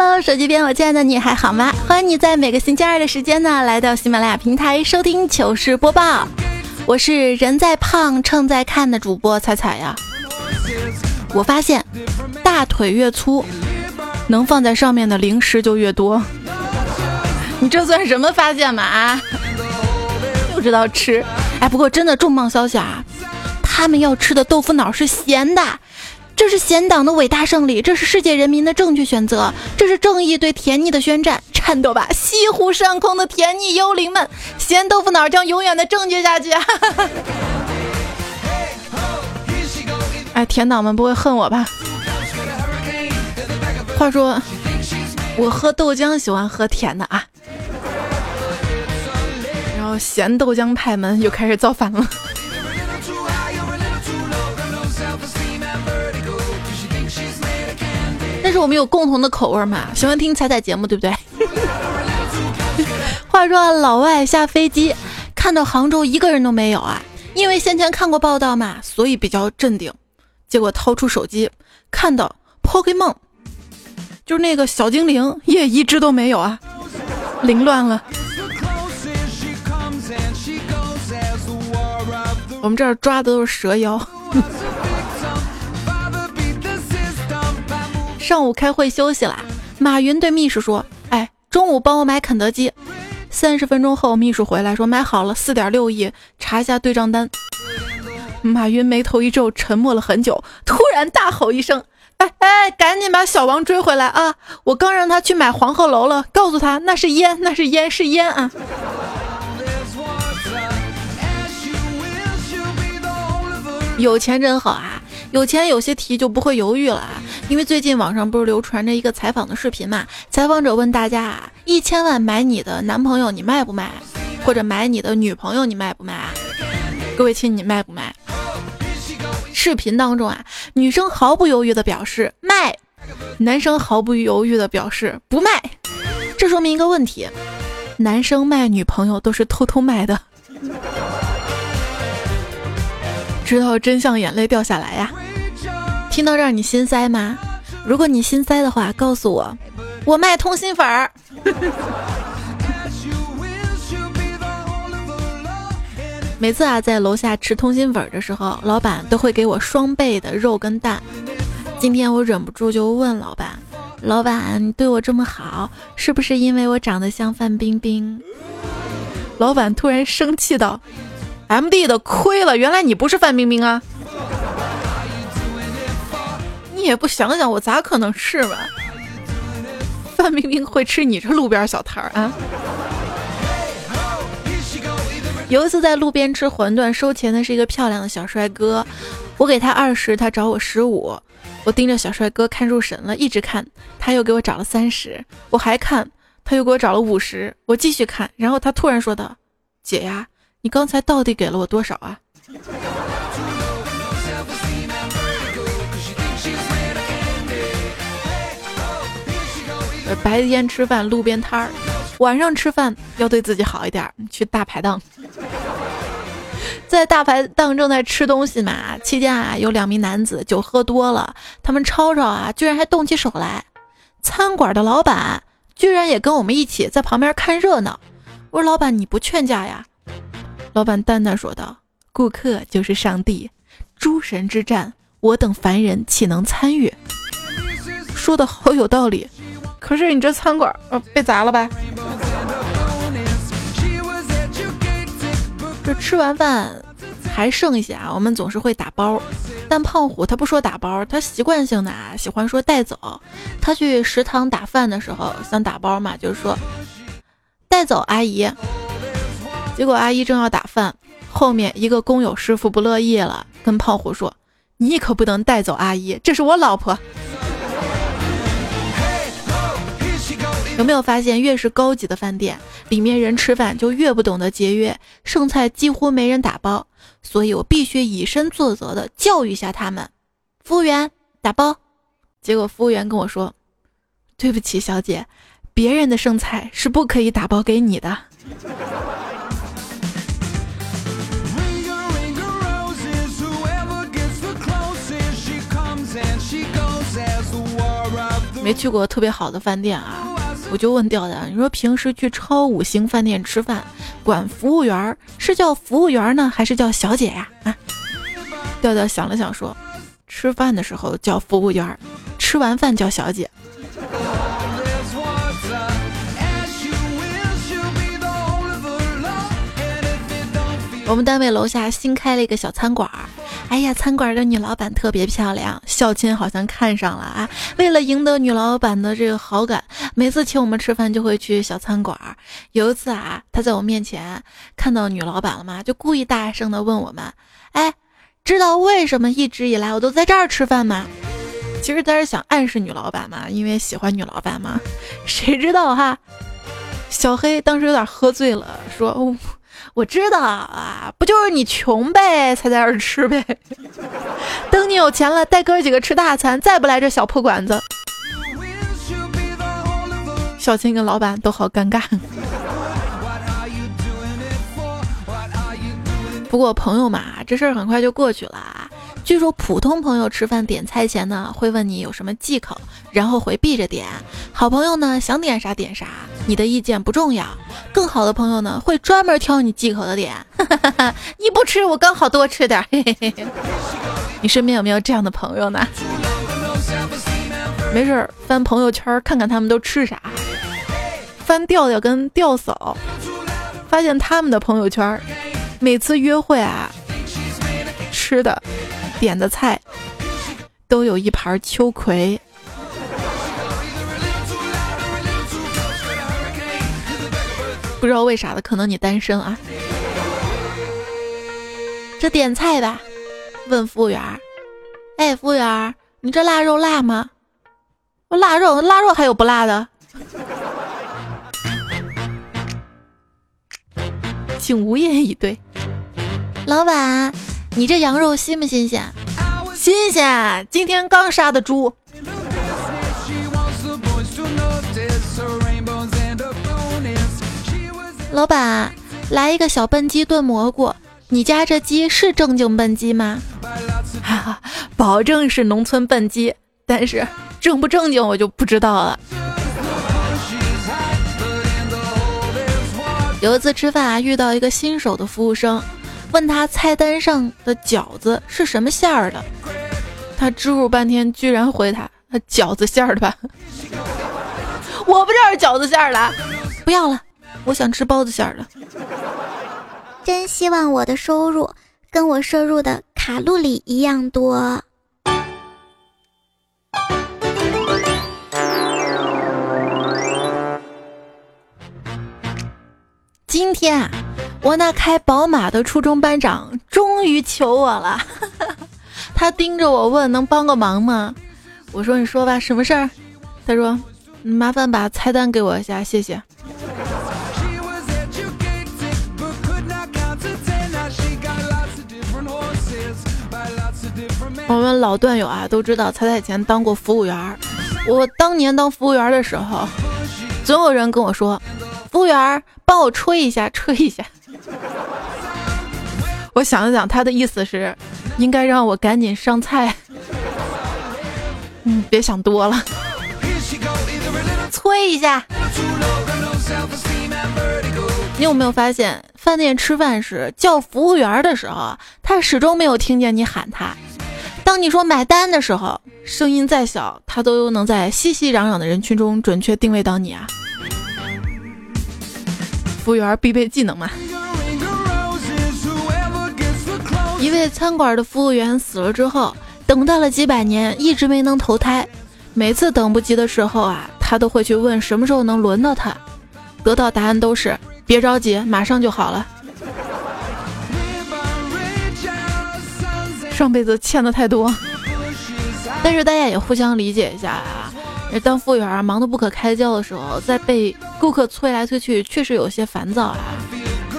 Hello，手机边我亲爱的你还好吗？欢迎你在每个星期二的时间呢，来到喜马拉雅平台收听糗事播报。我是人在胖秤在看的主播彩彩呀。我发现大腿越粗，能放在上面的零食就越多。你这算什么发现嘛啊？就知道吃。哎，不过真的重磅消息啊，他们要吃的豆腐脑是咸的。这是咸党的伟大胜利，这是世界人民的正确选择，这是正义对甜腻的宣战。颤抖吧，西湖上空的甜腻幽灵们，咸豆腐脑将永远的正确下去。哎，甜党们不会恨我吧？话说，我喝豆浆喜欢喝甜的啊，然后咸豆浆派们又开始造反了。我们有共同的口味嘛，喜欢听彩彩节目，对不对？话说老外下飞机看到杭州一个人都没有啊，因为先前看过报道嘛，所以比较镇定。结果掏出手机看到 Pokemon，就是那个小精灵，也一只都没有啊，凌乱了。我们这儿抓的都是蛇妖。上午开会休息啦，马云对秘书说：“哎，中午帮我买肯德基。”三十分钟后，秘书回来说：“买好了，四点六亿，查一下对账单。”马云眉头一皱，沉默了很久，突然大吼一声：“哎哎，赶紧把小王追回来啊！我刚让他去买黄鹤楼了，告诉他那是烟，那是烟，是烟啊！”有钱真好啊！有钱有些题就不会犹豫了啊，因为最近网上不是流传着一个采访的视频嘛？采访者问大家啊，一千万买你的男朋友你卖不卖？或者买你的女朋友你卖不卖啊？各位亲，你卖不卖？视频当中啊，女生毫不犹豫的表示卖，男生毫不犹豫的表示不卖。这说明一个问题：男生卖女朋友都是偷偷卖的。知道真相，眼泪掉下来呀！听到这，你心塞吗？如果你心塞的话，告诉我，我卖通心粉儿。每次啊，在楼下吃通心粉的时候，老板都会给我双倍的肉跟蛋。今天我忍不住就问老板：“老板，你对我这么好，是不是因为我长得像范冰冰？”老板突然生气道。M D 的亏了，原来你不是范冰冰啊！你也不想想，我咋可能是嘛？范冰冰会吃你这路边小摊儿啊？有一次在路边吃馄饨，收钱的是一个漂亮的小帅哥，我给他二十，他找我十五，我盯着小帅哥看入神了，一直看，他又给我找了三十，我还看，他又给我找了五十，我继续看，然后他突然说道：“姐呀。”你刚才到底给了我多少啊？白天吃饭路边摊儿，晚上吃饭要对自己好一点，去大排档。在大排档正在吃东西嘛，期间啊，有两名男子酒喝多了，他们吵吵啊，居然还动起手来。餐馆的老板居然也跟我们一起在旁边看热闹。我说老板，你不劝架呀？老板淡淡说道：“顾客就是上帝，诸神之战，我等凡人岂能参与？”说的好有道理。可是你这餐馆呃被砸了呗？这吃完饭还剩一些啊，我们总是会打包。但胖虎他不说打包，他习惯性的啊喜欢说带走。他去食堂打饭的时候想打包嘛，就是说带走阿姨。结果阿姨正要打饭，后面一个工友师傅不乐意了，跟胖虎说：“你可不能带走阿姨，这是我老婆。”有没有发现，越是高级的饭店，里面人吃饭就越不懂得节约，剩菜几乎没人打包。所以我必须以身作则的教育一下他们。服务员打包，结果服务员跟我说：“对不起，小姐，别人的剩菜是不可以打包给你的。”没去过特别好的饭店啊，我就问调调：“你说平时去超五星饭店吃饭，管服务员是叫服务员呢，还是叫小姐呀？”啊，调调想了想说：“吃饭的时候叫服务员，吃完饭叫小姐。”我们单位楼下新开了一个小餐馆儿，哎呀，餐馆的女老板特别漂亮，孝亲好像看上了啊。为了赢得女老板的这个好感，每次请我们吃饭就会去小餐馆。有一次啊，他在我面前看到女老板了嘛，就故意大声的问我们：“哎，知道为什么一直以来我都在这儿吃饭吗？”其实他是想暗示女老板嘛，因为喜欢女老板嘛。谁知道哈，小黑当时有点喝醉了，说。哦我知道啊，不就是你穷呗，才在这儿吃呗。等你有钱了，带哥几个吃大餐，再不来这小破馆子。小青跟老板都好尴尬。不过朋友嘛，这事儿很快就过去了。据说普通朋友吃饭点菜前呢，会问你有什么忌口，然后回避着点。好朋友呢，想点啥点啥，你的意见不重要。更好的朋友呢，会专门挑你忌口的点。你不吃，我刚好多吃点。你身边有没有这样的朋友呢？没事儿，翻朋友圈看看他们都吃啥。翻调调跟调嫂，发现他们的朋友圈，每次约会啊，吃的。点的菜都有一盘秋葵，不知道为啥的，可能你单身啊。这点菜吧，问服务员：“哎，服务员，你这腊肉辣吗？”我腊肉，腊肉还有不辣的？竟无言以对。老板。你这羊肉新不新鲜？新鲜，今天刚杀的猪。老板，来一个小笨鸡炖蘑菇。你家这鸡是正经笨鸡吗？哈哈，保证是农村笨鸡，但是正不正经我就不知道了。有一次吃饭啊，遇到一个新手的服务生。问他菜单上的饺子是什么馅儿的，他支吾半天，居然回他：饺子馅儿的吧？我不知道是饺子馅儿的，不要了，我想吃包子馅儿的。真希望我的收入跟我摄入的卡路里一样多。今天啊。我那开宝马的初中班长终于求我了，他盯着我问：“能帮个忙吗？”我说：“你说吧，什么事儿？”他说：“麻烦把菜单给我一下，谢谢。”我们老段友啊都知道，彩彩以前当过服务员。我当年当服务员的时候，总有人跟我说：“服务员，帮我吹一下，吹一下。” 我想了想，他的意思是，应该让我赶紧上菜。嗯，别想多了，催一下。你有没有发现，饭店吃饭时叫服务员的时候，他始终没有听见你喊他；当你说买单的时候，声音再小，他都能在熙熙攘攘的人群中准确定位到你啊！服务员必备技能嘛？一位餐馆的服务员死了之后，等待了几百年，一直没能投胎。每次等不及的时候啊，他都会去问什么时候能轮到他，得到答案都是别着急，马上就好了。上辈子欠的太多，但是大家也互相理解一下啊。当服务员忙得不可开交的时候，在被顾客催来催去，确实有些烦躁啊。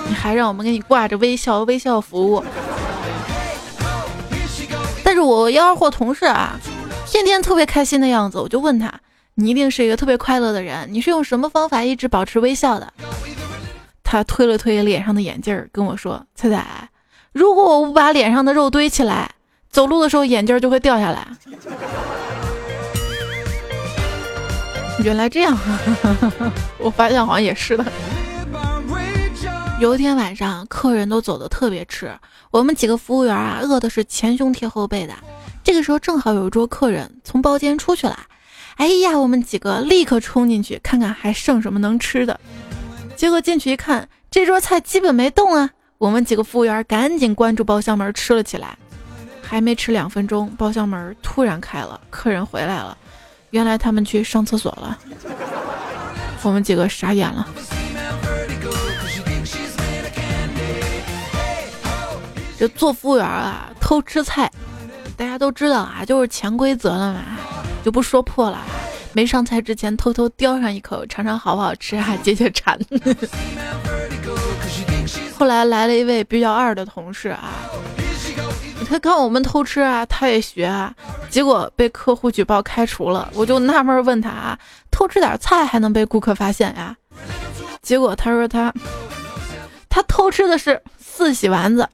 你还让我们给你挂着微笑微笑服务，但是我幺二货同事啊，天天特别开心的样子，我就问他，你一定是一个特别快乐的人，你是用什么方法一直保持微笑的？他推了推脸上的眼镜，跟我说：“菜菜，如果我不把脸上的肉堆起来，走路的时候眼镜就会掉下来。”原来这样，我发现好像也是的。有一天晚上，客人都走的特别迟，我们几个服务员啊，饿的是前胸贴后背的。这个时候正好有一桌客人从包间出去了，哎呀，我们几个立刻冲进去看看还剩什么能吃的。结果进去一看，这桌菜基本没动啊。我们几个服务员赶紧关住包厢门吃了起来。还没吃两分钟，包厢门突然开了，客人回来了。原来他们去上厕所了，我们几个傻眼了。这做服务员啊，偷吃菜，大家都知道啊，就是潜规则了嘛，就不说破了。没上菜之前偷偷叼上一口，尝尝好不好吃，还解解馋。后来来了一位比较二的同事啊，他看我们偷吃啊，他也学啊，结果被客户举报开除了。我就纳闷问他啊，偷吃点菜还能被顾客发现呀？结果他说他他偷吃的是四喜丸子。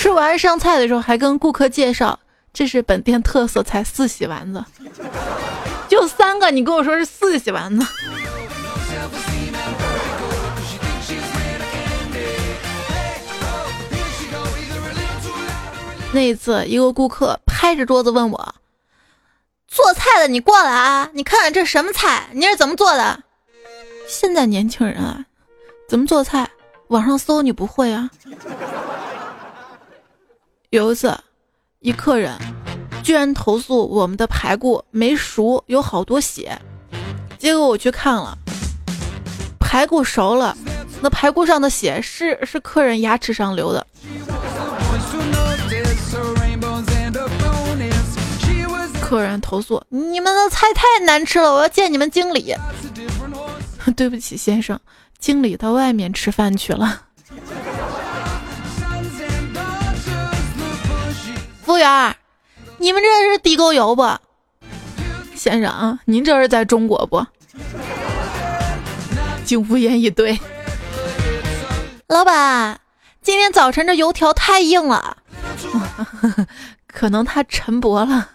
吃完上菜的时候，还跟顾客介绍这是本店特色菜四喜丸子，就三个，你跟我说是四喜丸子。那一次，一个顾客拍着桌子问我：“做菜的，你过来啊！你看看这什么菜？你是怎么做的？”现在年轻人啊，怎么做菜？网上搜你不会啊？有一次，一客人居然投诉我们的排骨没熟，有好多血。结果我去看了，排骨熟了，那排骨上的血是是客人牙齿上流的。客人投诉你们的菜太难吃了，我要见你们经理。对不起，先生，经理到外面吃饭去了。服务员，你们这是地沟油不？先生，您这是在中国不？竟无言以对。老板，今天早晨这油条太硬了，可能它沉薄了。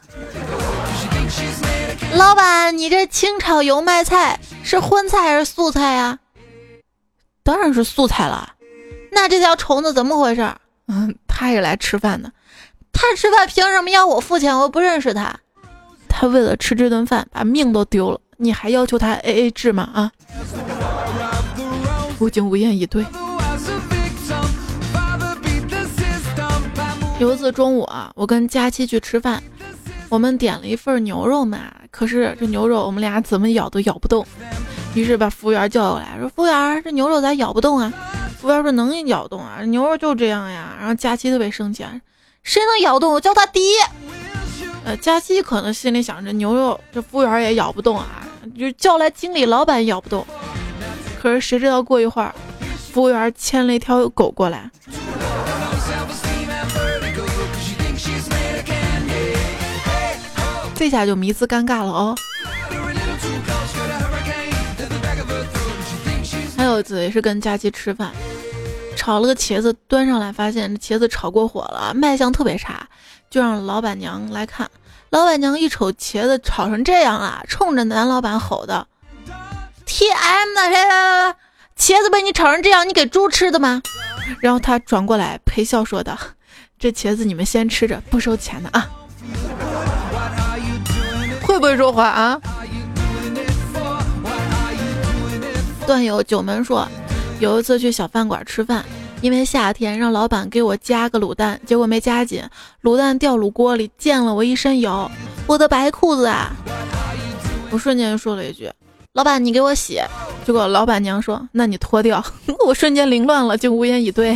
老板，你这清炒油麦菜是荤菜还是素菜呀？当然是素菜了。那这条虫子怎么回事？嗯，他也来吃饭的。他吃饭凭什么要我付钱？我又不认识他。他为了吃这顿饭把命都丢了，你还要求他 A A 制吗？啊！我竟无言以对。有一次中午啊，我跟佳期去吃饭，我们点了一份牛肉嘛，可是这牛肉我们俩怎么咬都咬不动，于是把服务员叫过来，说：“服务员，这牛肉咋咬不动啊？”服务员说：“能咬动啊，牛肉就这样呀。”然后佳期特别生气。啊谁能咬动我叫他爹？呃，佳期可能心里想着牛肉这服务员也咬不动啊，就叫来经理老板咬不动。可是谁知道过一会儿，服务员牵了一条狗过来，这下就迷之尴尬了哦。还有一次也是跟佳期吃饭。炒了个茄子端上来，发现茄子炒过火了，卖相特别差，就让老板娘来看。老板娘一瞅茄子炒成这样了，冲着男老板吼道：“T M 的谁？茄子被你炒成这样，你给猪吃的吗？”然后他转过来陪笑说道：“这茄子你们先吃着，不收钱的啊。”会不会说话啊？段友九门说。有一次去小饭馆吃饭，因为夏天让老板给我加个卤蛋，结果没加紧，卤蛋掉卤锅里，溅了我一身油，我的白裤子啊！我瞬间就说了一句：“老板，你给我洗。”结果老板娘说：“那你脱掉。” 我瞬间凌乱了，就无言以对。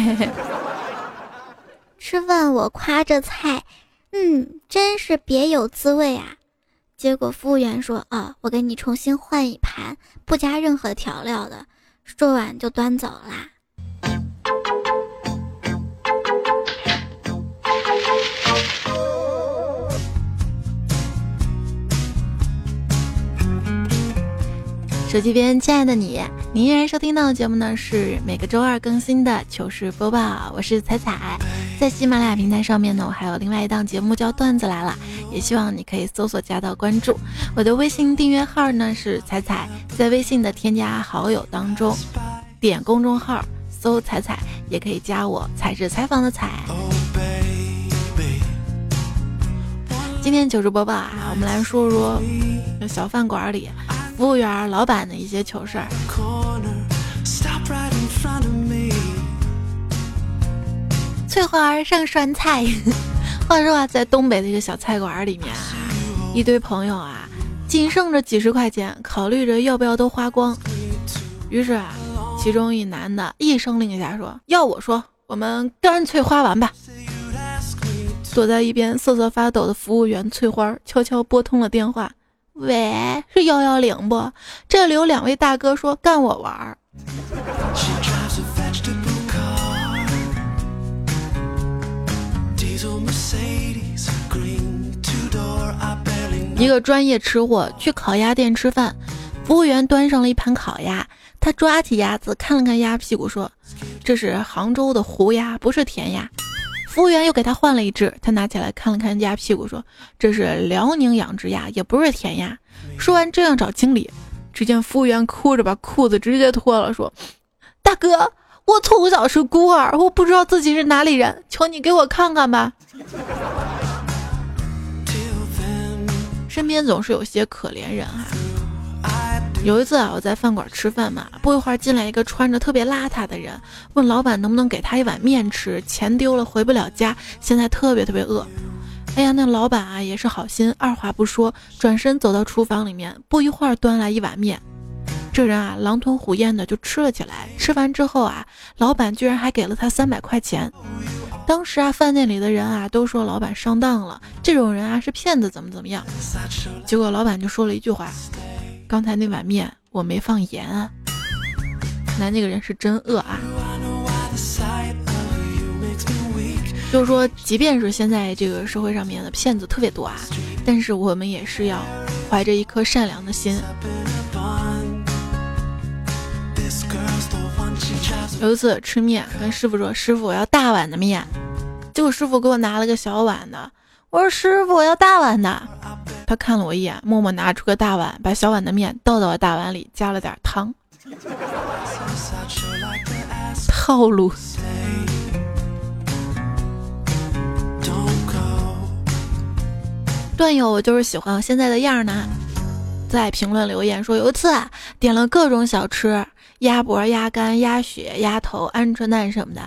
吃饭我夸这菜，嗯，真是别有滋味啊！结果服务员说：“啊，我给你重新换一盘，不加任何调料的。”说完就端走啦。手机边，亲爱的你，你依然收听到的节目呢是每个周二更新的糗事播报，我是彩彩，在喜马拉雅平台上面呢，我还有另外一档节目叫段子来了，也希望你可以搜索加到关注。我的微信订阅号呢是彩彩，在微信的添加好友当中，点公众号搜彩彩，也可以加我，彩是采访的彩。今天糗事播报啊，我们来说说小饭馆里。服务员、老板的一些糗事儿。翠花上酸菜。话说啊，在东北的一个小菜馆里面，一堆朋友啊，仅剩着几十块钱，考虑着要不要都花光。于是啊，其中一男的一声令下说：“要我说，我们干脆花完吧。”躲在一边瑟瑟发抖的服务员翠花悄悄拨通了电话。喂，是幺幺零不？这里有两位大哥说干我玩儿。一个专业吃货去烤鸭店吃饭，服务员端上了一盘烤鸭，他抓起鸭子看了看鸭屁股，说：“这是杭州的湖鸭，不是甜鸭。”服务员又给他换了一只，他拿起来看了看鸭屁股，说：“这是辽宁养殖鸭，也不是甜鸭。”说完正要找经理，只见服务员哭着把裤子直接脱了，说：“大哥，我从小是孤儿，我不知道自己是哪里人，求你给我看看吧。”身边总是有些可怜人哈。有一次啊，我在饭馆吃饭嘛，不一会儿进来一个穿着特别邋遢的人，问老板能不能给他一碗面吃，钱丢了回不了家，现在特别特别饿。哎呀，那老板啊也是好心，二话不说，转身走到厨房里面，不一会儿端来一碗面。这人啊狼吞虎咽的就吃了起来。吃完之后啊，老板居然还给了他三百块钱。当时啊，饭店里的人啊都说老板上当了，这种人啊是骗子，怎么怎么样。结果老板就说了一句话。刚才那碗面我没放盐啊，那那个人是真饿啊。就是说，即便是现在这个社会上面的骗子特别多啊，但是我们也是要怀着一颗善良的心。有一次吃面，跟师傅说：“师傅，我要大碗的面。”结果师傅给我拿了个小碗的。我说：“师傅，我要大碗的。”他看了我一眼，默默拿出个大碗，把小碗的面倒到了大碗里，加了点汤。套路。段友，我就是喜欢我现在的样儿呢。在评论留言说，有一次啊，点了各种小吃，鸭脖、鸭肝、鸭血、鸭头、鹌鹑蛋什么的，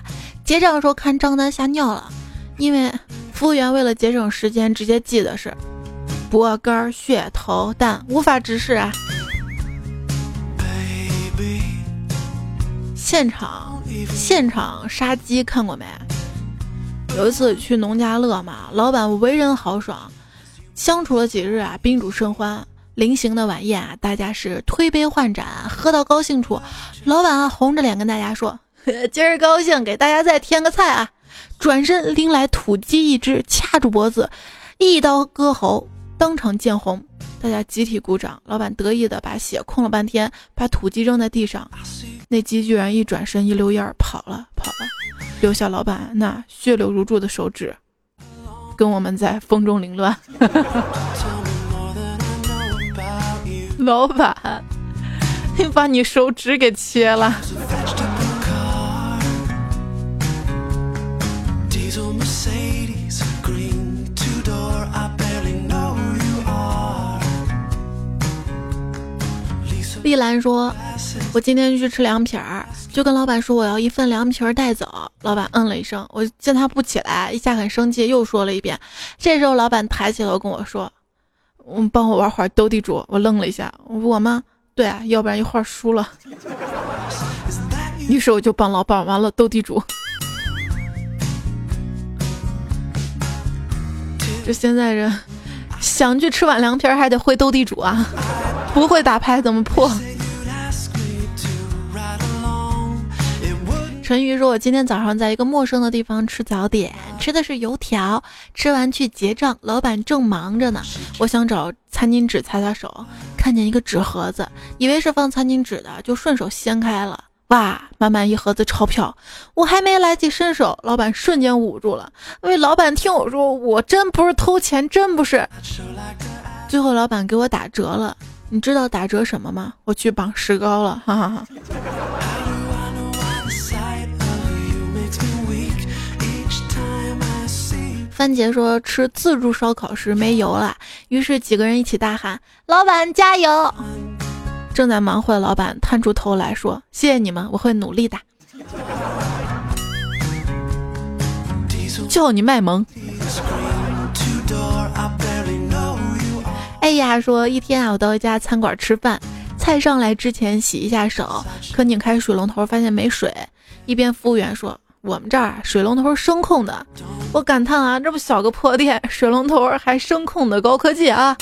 结账的时候看账单吓尿了，因为服务员为了节省时间，直接记的是。脖根血头蛋无法直视啊！现场现场杀鸡看过没？有一次去农家乐嘛，老板为人豪爽，相处了几日啊，宾主甚欢。临行的晚宴啊，大家是推杯换盏，喝到高兴处，老板啊红着脸跟大家说：“ 今儿高兴，给大家再添个菜啊！”转身拎来土鸡一只，掐住脖子，一刀割喉。当场见红，大家集体鼓掌。老板得意的把血控了半天，把土鸡扔在地上，那鸡居然一转身一溜烟儿跑了跑了，留下老板那血流如注的手指，跟我们在风中凌乱。老板，你把你手指给切了。丽兰说：“我今天去吃凉皮儿，就跟老板说我要一份凉皮儿带走。老板嗯了一声，我见他不起来，一下很生气，又说了一遍。这时候老板抬起头跟我说：‘嗯，帮我玩会儿斗地主。’我愣了一下，我吗？对啊，要不然一会儿输了。于是我就帮老板玩了斗地主。这现在人想去吃碗凉皮儿还得会斗地主啊，不会打牌怎么破？陈宇说：“我今天早上在一个陌生的地方吃早点，吃的是油条。吃完去结账，老板正忙着呢。我想找餐巾纸擦擦手，看见一个纸盒子，以为是放餐巾纸的，就顺手掀开了。哇，满满一盒子钞票！我还没来及伸手，老板瞬间捂住了。喂，老板，听我说，我真不是偷钱，真不是。最后老板给我打折了，你知道打折什么吗？我去绑石膏了，哈哈哈。”番茄说吃自助烧烤时没油了，于是几个人一起大喊：“老板加油！”正在忙活的老板探出头来说：“谢谢你们，我会努力的。”叫你卖萌。哎呀，说一天啊，我到一家餐馆吃饭，菜上来之前洗一下手，可拧开水龙头发现没水，一边服务员说。我们这儿水龙头声控的，我感叹啊，这不小个破店，水龙头还声控的高科技啊！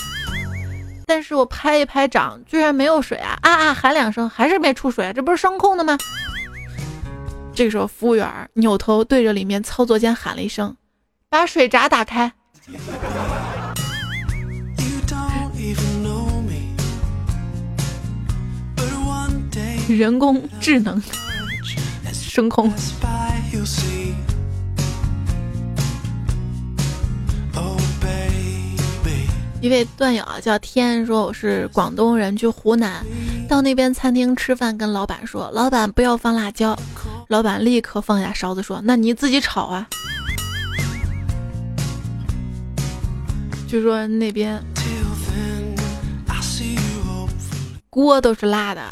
但是我拍一拍掌，居然没有水啊！啊啊，喊两声还是没出水，这不是声控的吗？这个时候，服务员扭头对着里面操作间喊了一声：“把水闸打开。”人工智能声控。一位段友啊叫天说我是广东人，去湖南，到那边餐厅吃饭，跟老板说，老板不要放辣椒，老板立刻放下勺子说，那你自己炒啊。据说那边锅都是辣的。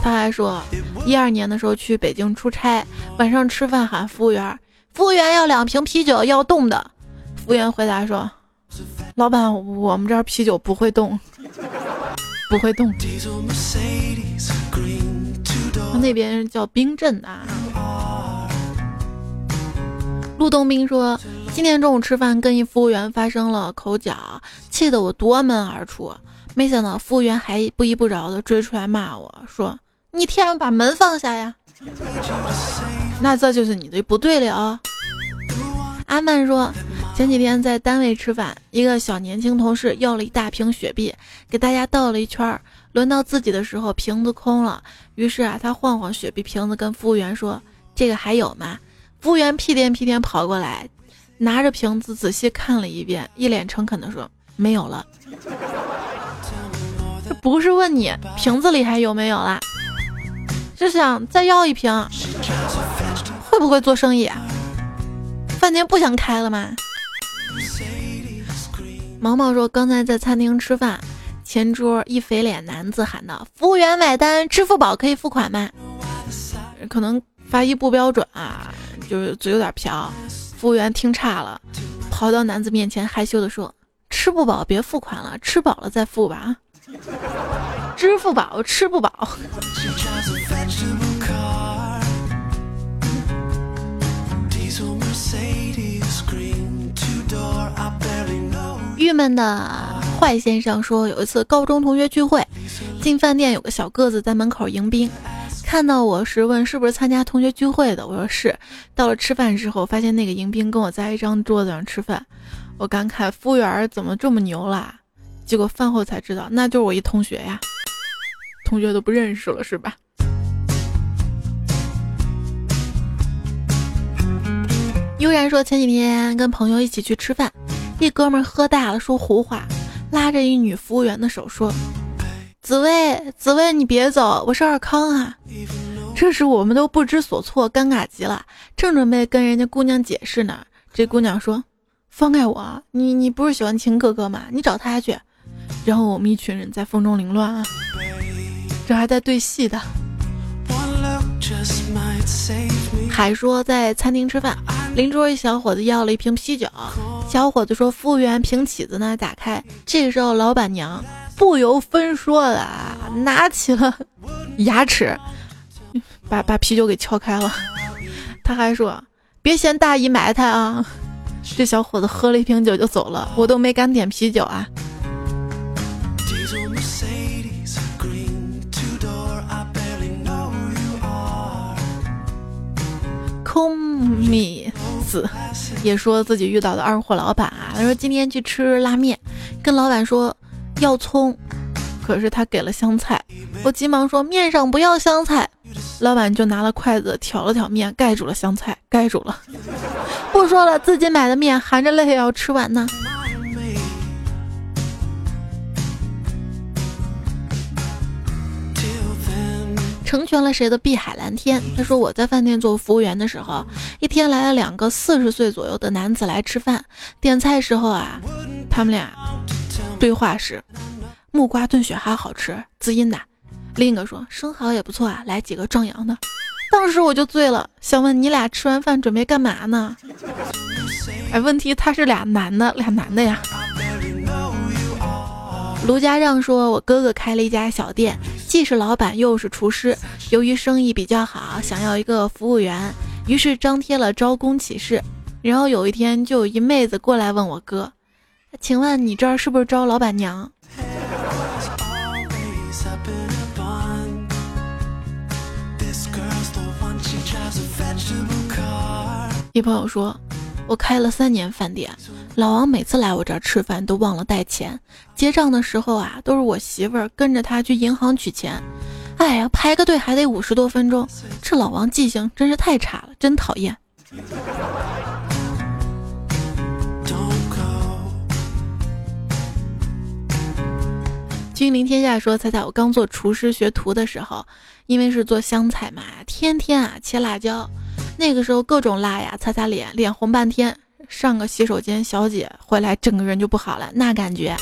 他还说，一二年的时候去北京出差，晚上吃饭喊服务员，服务员要两瓶啤酒，要冻的。服务员回答说：“老板，我们这儿啤酒不会冻，不会冻。”那边叫冰镇啊。陆东兵说，今天中午吃饭跟一服务员发生了口角，气得我夺门而出，没想到服务员还不依不饶的追出来骂我说。你天然把门放下呀？那这就是你的不对了啊！阿曼说，前几天在单位吃饭，一个小年轻同事要了一大瓶雪碧，给大家倒了一圈儿，轮到自己的时候瓶子空了，于是啊，他晃晃雪碧瓶子，跟服务员说：“这个还有吗？”服务员屁颠屁颠跑过来，拿着瓶子仔细看了一遍，一脸诚恳地说：“没有了。”这不是问你瓶子里还有没有啦？是想再要一瓶，会不会做生意？啊饭店不想开了吗？毛毛说，刚才在餐厅吃饭，前桌一肥脸男子喊道：“服务员买单，支付宝可以付款吗？”可能发音不标准啊，就是嘴有点瓢。服务员听差了，跑到男子面前害羞的说：“吃不饱别付款了，吃饱了再付吧。”支付宝吃不饱。郁闷的坏先生说，有一次高中同学聚会，进饭店有个小个子在门口迎宾，看到我时问是不是参加同学聚会的，我说是。到了吃饭之后，发现那个迎宾跟我在一张桌子上吃饭，我感慨服务员怎么这么牛啦？结果饭后才知道，那就是我一同学呀。同学都不认识了是吧？悠然说前几天跟朋友一起去吃饭，一哥们喝大了说胡话，拉着一女服务员的手说：“紫薇，紫薇你别走，我是二康啊。”这时我们都不知所措，尴尬极了，正准备跟人家姑娘解释呢，这姑娘说：“放开我，你你不是喜欢秦哥哥吗？你找他去。”然后我们一群人在风中凌乱啊。这还在对戏的，还说在餐厅吃饭，邻桌一小伙子要了一瓶啤酒，小伙子说服务员瓶起子呢，打开。这时候老板娘不由分说的啊拿起了牙齿，把把啤酒给撬开了。他还说别嫌大姨埋汰啊，这小伙子喝了一瓶酒就走了，我都没敢点啤酒啊。空米子也说自己遇到的二货老板啊，他说今天去吃拉面，跟老板说要葱，可是他给了香菜，我急忙说面上不要香菜，老板就拿了筷子挑了挑面，盖住了香菜，盖住了。不说了，自己买的面含着泪也要吃完呢。成全了谁的碧海蓝天？他说我在饭店做服务员的时候，一天来了两个四十岁左右的男子来吃饭，点菜时候啊，他们俩对话时，木瓜炖雪蛤好吃，滋阴的；另一个说生蚝也不错啊，来几个壮阳的。当时我就醉了，想问你俩吃完饭准备干嘛呢？哎，问题他是俩男的，俩男的呀。卢家让说：“我哥哥开了一家小店，既是老板又是厨师。由于生意比较好，想要一个服务员，于是张贴了招工启事。然后有一天，就有一妹子过来问我哥：‘请问你这儿是不是招老板娘？’ 一朋友说。”我开了三年饭店，老王每次来我这儿吃饭都忘了带钱，结账的时候啊，都是我媳妇儿跟着他去银行取钱。哎呀，排个队还得五十多分钟，这老王记性真是太差了，真讨厌。君临天下说：“猜猜我刚做厨师学徒的时候，因为是做湘菜嘛，天天啊切辣椒。”那个时候各种辣呀，擦擦脸，脸红半天。上个洗手间，小姐回来，整个人就不好了，那感觉。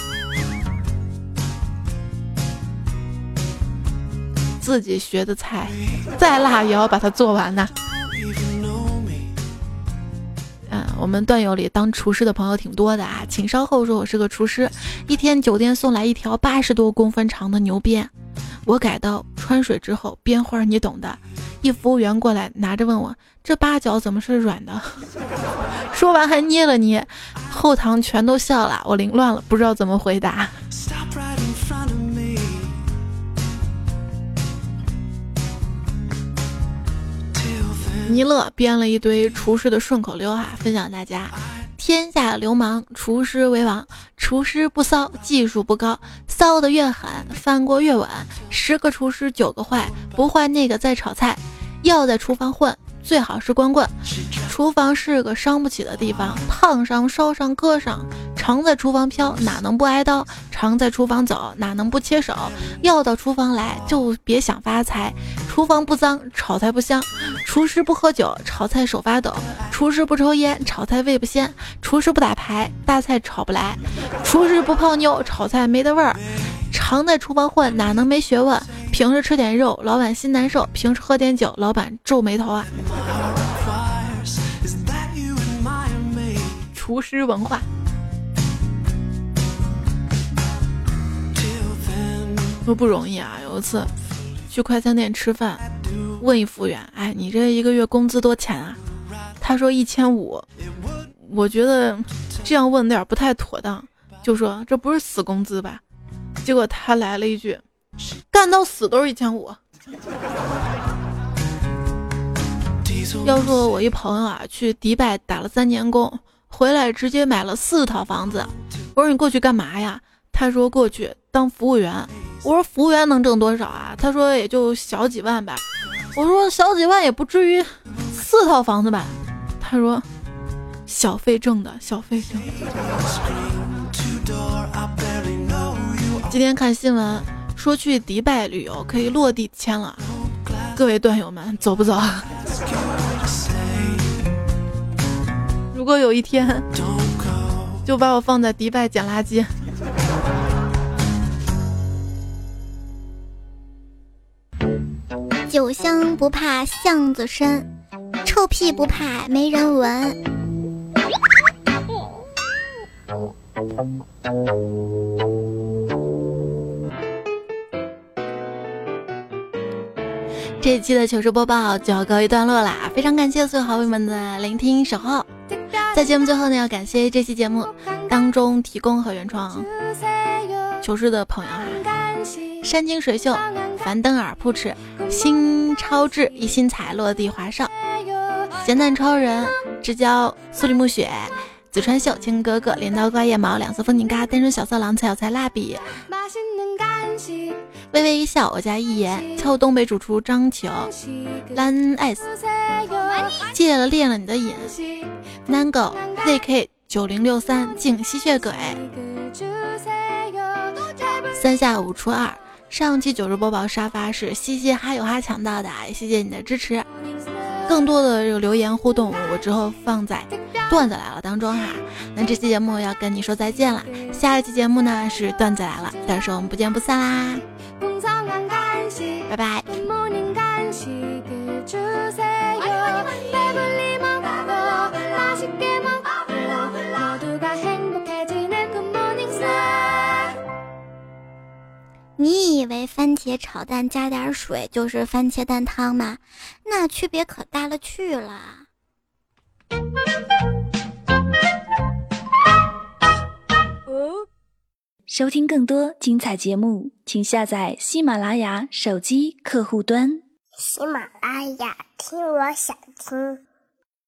自己学的菜，再辣也要把它做完呐。嗯，我们段友里当厨师的朋友挺多的啊，请稍后说我是个厨师。一天酒店送来一条八十多公分长的牛鞭，我改刀穿水之后编花，你懂的。一服务员过来拿着问我。这八角怎么是软的？说完还捏了捏，后堂全都笑了。我凌乱了，不知道怎么回答。尼乐编了一堆厨师的顺口溜哈，分享大家：天下流氓，厨师为王。厨师不骚，技术不高，骚的越狠，翻锅越稳。十个厨师九个坏，不坏那个在炒菜，要在厨房混。最好是光棍，厨房是个伤不起的地方，烫伤、烧伤、割伤，常在厨房飘，哪能不挨刀？常在厨房走，哪能不切手？要到厨房来，就别想发财。厨房不脏，炒菜不香；厨师不喝酒，炒菜手发抖；厨师不抽烟，炒菜味不鲜；厨师不打牌，大菜炒不来；厨师不泡妞，炒菜没得味儿。常在厨房混，哪能没学问？平时吃点肉，老板心难受；平时喝点酒，老板皱眉头啊。厨师文化都不容易啊！有一次去快餐店吃饭，问一服务员：“哎，你这一个月工资多钱啊？”他说：“一千五。”我觉得这样问有点不太妥当，就说：“这不是死工资吧？”结果他来了一句：“干到死都是一千五。”要说我一朋友啊，去迪拜打了三年工。回来直接买了四套房子，我说你过去干嘛呀？他说过去当服务员。我说服务员能挣多少啊？他说也就小几万吧。我说小几万也不至于四套房子吧？他说小费挣的，小费挣。今天看新闻说去迪拜旅游可以落地签了，各位段友们走不走？如果有一天就把我放在迪拜捡垃圾，酒香不怕巷子深，臭屁不怕没人闻。这一期的糗事播报就要告一段落啦，非常感谢所有好友们的聆听守候。在节目最后呢，要感谢这期节目当中提供和原创糗事的朋友哈，山清水秀、樊登尔、扑哧、新超智、一心彩、落地华少、咸蛋超人、之交、苏里木雪。紫川秀、青哥哥、镰刀刮腋毛、两色风景嘎、单身小色狼、菜小菜蜡笔、微微一笑、我家一言、俏东北主厨张球、蓝 S、戒了练了你的瘾、Nango、ZK 九零六三、静吸血鬼、三下五除二。上期九日播报沙发是西西哈有哈抢到的，谢谢你的支持。更多的这个留言互动，我之后放在段子来了当中哈。那这期节目要跟你说再见了，下一期节目呢是段子来了，到时候我们不见不散啦，拜拜。你以为番茄炒蛋加点水就是番茄蛋汤吗？那区别可大了去了。收听更多精彩节目，请下载喜马拉雅手机客户端。喜马拉雅，听我想听。